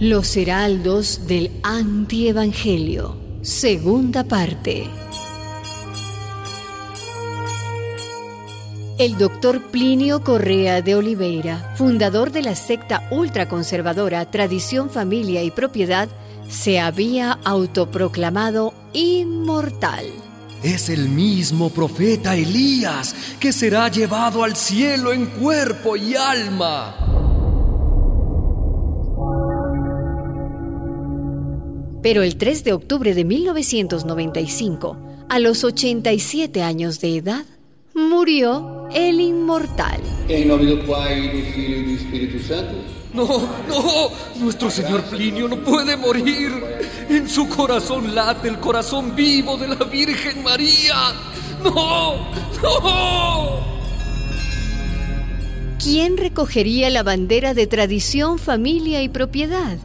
Los Heraldos del Antievangelio, segunda parte. El doctor Plinio Correa de Oliveira, fundador de la secta ultraconservadora Tradición, Familia y Propiedad, se había autoproclamado inmortal. Es el mismo profeta Elías que será llevado al cielo en cuerpo y alma. Pero el 3 de octubre de 1995, a los 87 años de edad, murió el inmortal. Em nome do Pai, do Filho e do Espírito Santo. No, no, nuestro señor Plinio no puede morir. En su corazón late el corazón vivo de la Virgen María. No, no. ¿Quién recogería la bandera de tradición, familia y propiedad?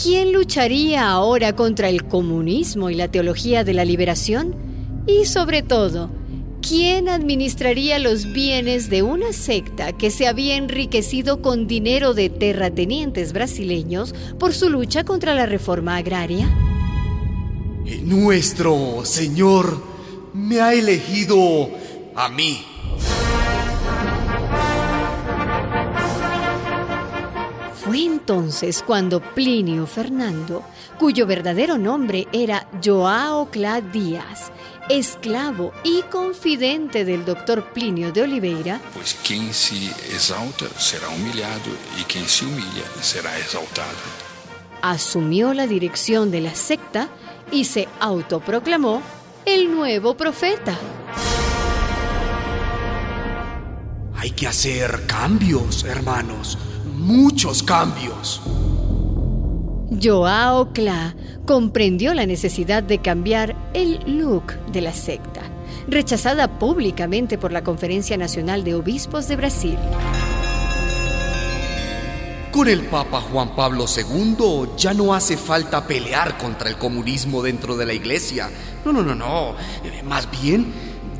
¿Quién lucharía ahora contra el comunismo y la teología de la liberación? Y sobre todo, ¿quién administraría los bienes de una secta que se había enriquecido con dinero de terratenientes brasileños por su lucha contra la reforma agraria? Nuestro Señor me ha elegido a mí. Fue entonces cuando Plinio Fernando, cuyo verdadero nombre era Joao Clá Díaz, esclavo y confidente del doctor Plinio de Oliveira, Pois quem se exalta será humilhado e quem se humilha será exaltado. asumió la dirección de la secta y se autoproclamó el nuevo profeta. Hay que hacer cambios, hermanos. Muchos cambios. Joao Clá comprendió la necesidad de cambiar el look de la secta, rechazada públicamente por la Conferencia Nacional de Obispos de Brasil. Con el Papa Juan Pablo II ya no hace falta pelear contra el comunismo dentro de la iglesia. No, no, no, no. Eh, Más bien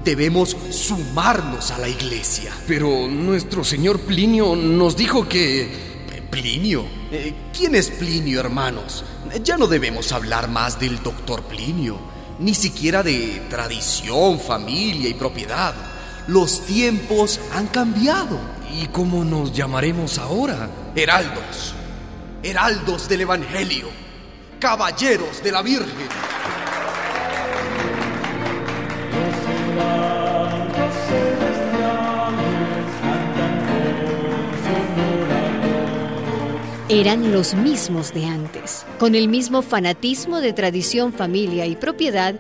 debemos sumarnos a la iglesia. Pero nuestro señor Plinio nos dijo que... Plinio. Eh, ¿Quién es Plinio, hermanos? Ya no debemos hablar más del doctor Plinio, ni siquiera de tradición, familia y propiedad. Los tiempos han cambiado. ¿Y cómo nos llamaremos ahora? Heraldos, heraldos del Evangelio, caballeros de la Virgen. Eran los mismos de antes, con el mismo fanatismo de tradición, familia y propiedad,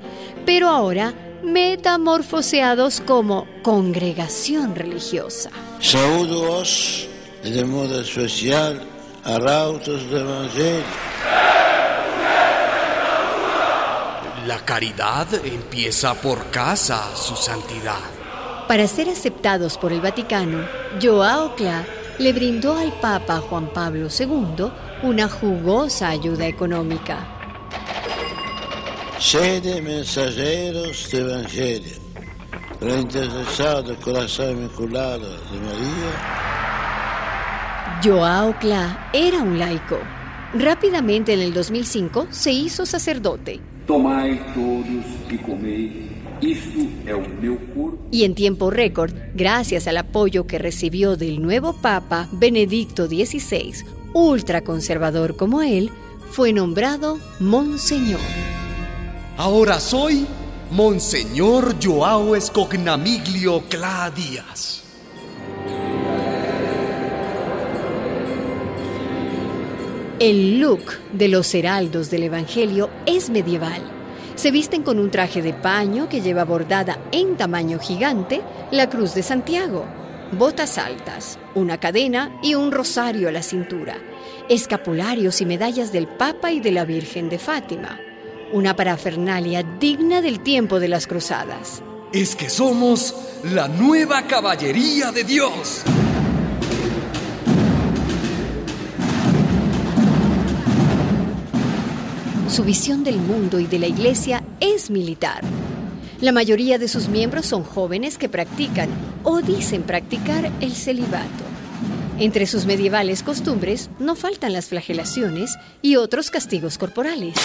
pero ahora metamorfoseados como congregación religiosa. Saúdo-os de modo especial arautos do Evangelho. La caridad empieza por casa, su santidad. Para ser aceptados por el Vaticano, Joao Clá le brindó al Papa Juan Pablo II una jugosa ayuda económica. Sede mensageiros do Evangelho. Pela intercessão do coração imaculado de Maria, Joao Clá era un laico. Rápidamente en el 2005 se hizo sacerdote Tomai todos e comei. Isto é o meu corpo. y en tiempo récord, gracias al apoyo que recibió del nuevo Papa Benedicto XVI, ultraconservador como él, fue nombrado Monseñor. Ahora soy Monseñor Joao Escognamiglio Clá Díaz. El look de los heraldos del Evangelio es medieval. Se visten con un traje de paño que lleva bordada en tamaño gigante la cruz de Santiago, botas altas, una cadena y un rosario a la cintura, escapularios y medallas del Papa y de la Virgen de Fátima, una parafernalia digna del tiempo de las cruzadas. Es que somos la nueva caballería de Dios. Su visión del mundo y de la iglesia es militar. La mayoría de sus miembros son jóvenes que practican o dicen practicar el celibato. Entre sus medievales costumbres no faltan las flagelaciones y otros castigos corporales.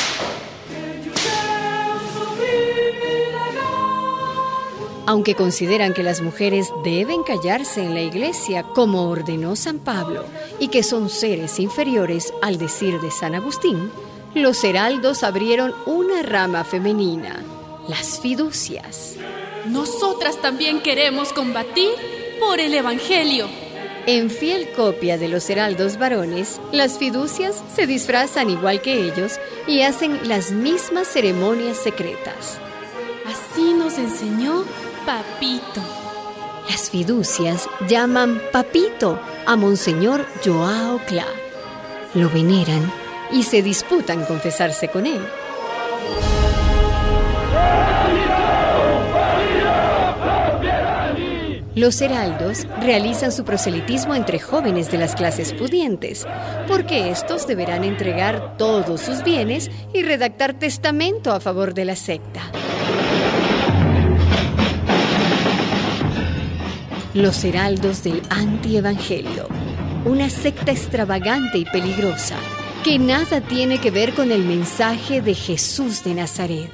Aunque consideran que las mujeres deben callarse en la iglesia como ordenó San Pablo y que son seres inferiores al decir de San Agustín, los heraldos abrieron una rama femenina, las fiducias. Nosotras también queremos combatir por el Evangelio. En fiel copia de los heraldos varones, las fiducias se disfrazan igual que ellos y hacen las mismas ceremonias secretas. Así nos enseñó Papito. Las fiducias llaman Papito a Monseñor Joao Cla. Lo veneran y se disputan confesarse con él. Los heraldos realizan su proselitismo entre jóvenes de las clases pudientes, porque estos deberán entregar todos sus bienes y redactar testamento a favor de la secta. Los heraldos del antievangelio, una secta extravagante y peligrosa que nada tiene que ver con el mensaje de Jesús de Nazaret.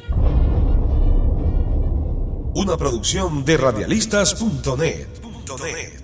Una producción de radialistas.net.